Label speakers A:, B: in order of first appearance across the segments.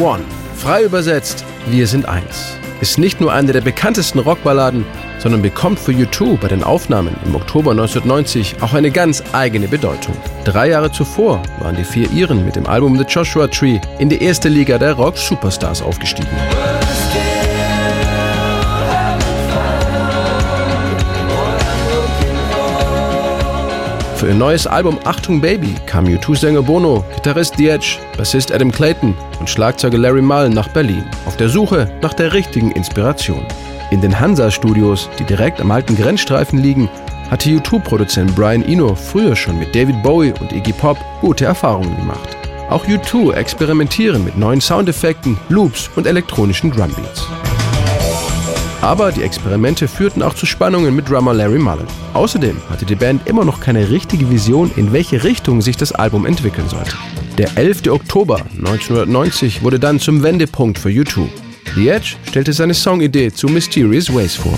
A: One. Frei übersetzt, wir sind eins. Ist nicht nur eine der bekanntesten Rockballaden, sondern bekommt für U2 bei den Aufnahmen im Oktober 1990 auch eine ganz eigene Bedeutung. Drei Jahre zuvor waren die vier Iren mit dem Album The Joshua Tree in die erste Liga der Rock-Superstars aufgestiegen. Für ihr neues Album Achtung Baby kam U2-Sänger Bono, Gitarrist Edge, Bassist Adam Clayton und Schlagzeuger Larry Mullen nach Berlin, auf der Suche nach der richtigen Inspiration. In den Hansa-Studios, die direkt am alten Grenzstreifen liegen, hatte U2-Produzent Brian Eno früher schon mit David Bowie und Iggy Pop gute Erfahrungen gemacht. Auch U2 experimentieren mit neuen Soundeffekten, Loops und elektronischen Drumbeats. Aber die Experimente führten auch zu Spannungen mit Drummer Larry Mullen. Außerdem hatte die Band immer noch keine richtige Vision, in welche Richtung sich das Album entwickeln sollte. Der 11. Oktober 1990 wurde dann zum Wendepunkt für U2. The Edge stellte seine Songidee zu Mysterious Ways vor.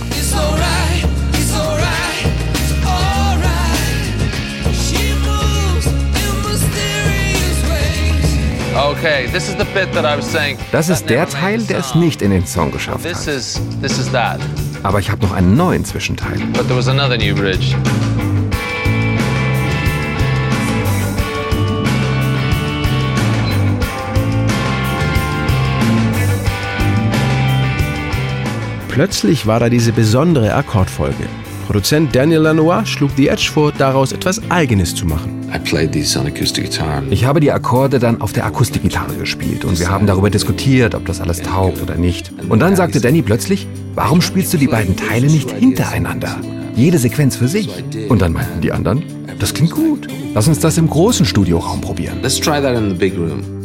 B: Das ist der Teil, der es nicht in den Song geschafft hat. Aber ich habe noch einen neuen Zwischenteil.
A: Plötzlich war da diese besondere Akkordfolge. Produzent Daniel Lanois schlug The Edge vor, daraus etwas Eigenes zu machen.
B: Ich habe die Akkorde dann auf der Akustikgitarre gespielt und wir haben darüber diskutiert, ob das alles taugt oder nicht. Und dann sagte Danny plötzlich, warum spielst du die beiden Teile nicht hintereinander? Jede Sequenz für sich. Und dann meinten die anderen, das klingt gut. Lass uns das im großen Studioraum probieren.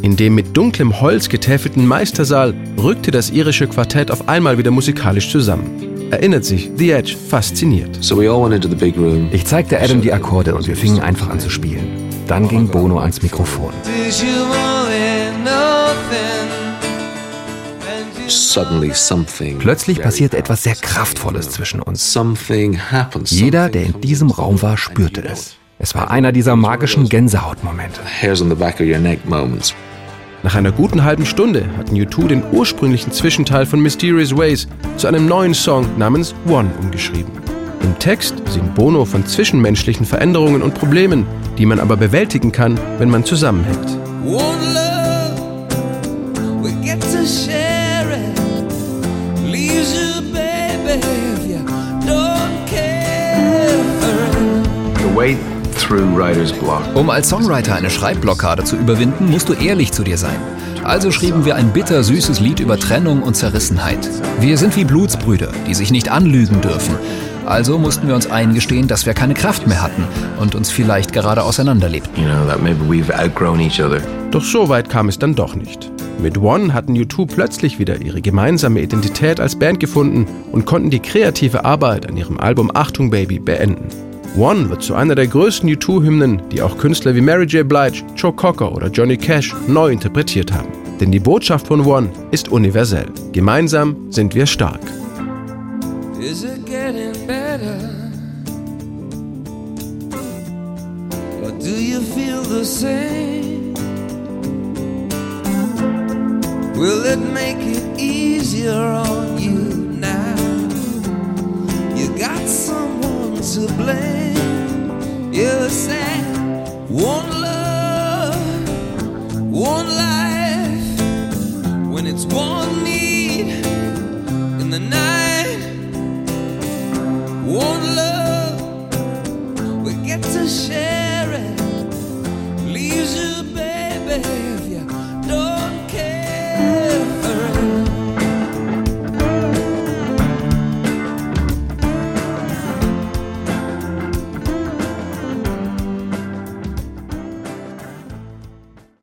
A: In dem mit dunklem Holz getäfelten Meistersaal rückte das irische Quartett auf einmal wieder musikalisch zusammen erinnert sich The Edge fasziniert.
B: Ich zeigte Adam die Akkorde und wir fingen einfach an zu spielen. Dann ging Bono ans Mikrofon. Plötzlich passierte etwas sehr Kraftvolles zwischen uns. Jeder, der in diesem Raum war, spürte es. Es war einer dieser magischen Gänsehautmomente.
A: Nach einer guten halben Stunde hatten U2 den ursprünglichen Zwischenteil von Mysterious Ways zu einem neuen Song namens One umgeschrieben. Im Text singt Bono von zwischenmenschlichen Veränderungen und Problemen, die man aber bewältigen kann, wenn man zusammenhält.
C: The way um als Songwriter eine Schreibblockade zu überwinden, musst du ehrlich zu dir sein. Also schrieben wir ein bittersüßes Lied über Trennung und Zerrissenheit. Wir sind wie Blutsbrüder, die sich nicht anlügen dürfen. Also mussten wir uns eingestehen, dass wir keine Kraft mehr hatten und uns vielleicht gerade auseinanderlebten.
A: Doch so weit kam es dann doch nicht. Mit One hatten U2 plötzlich wieder ihre gemeinsame Identität als Band gefunden und konnten die kreative Arbeit an ihrem Album Achtung Baby beenden. One wird zu einer der größten U2-Hymnen, die auch Künstler wie Mary J. Blige, Joe Cocker oder Johnny Cash neu interpretiert haben. Denn die Botschaft von One ist universell. Gemeinsam sind wir stark. Is it getting better? Or do you feel the same? Will it make it easier on you now? You got someone to blame.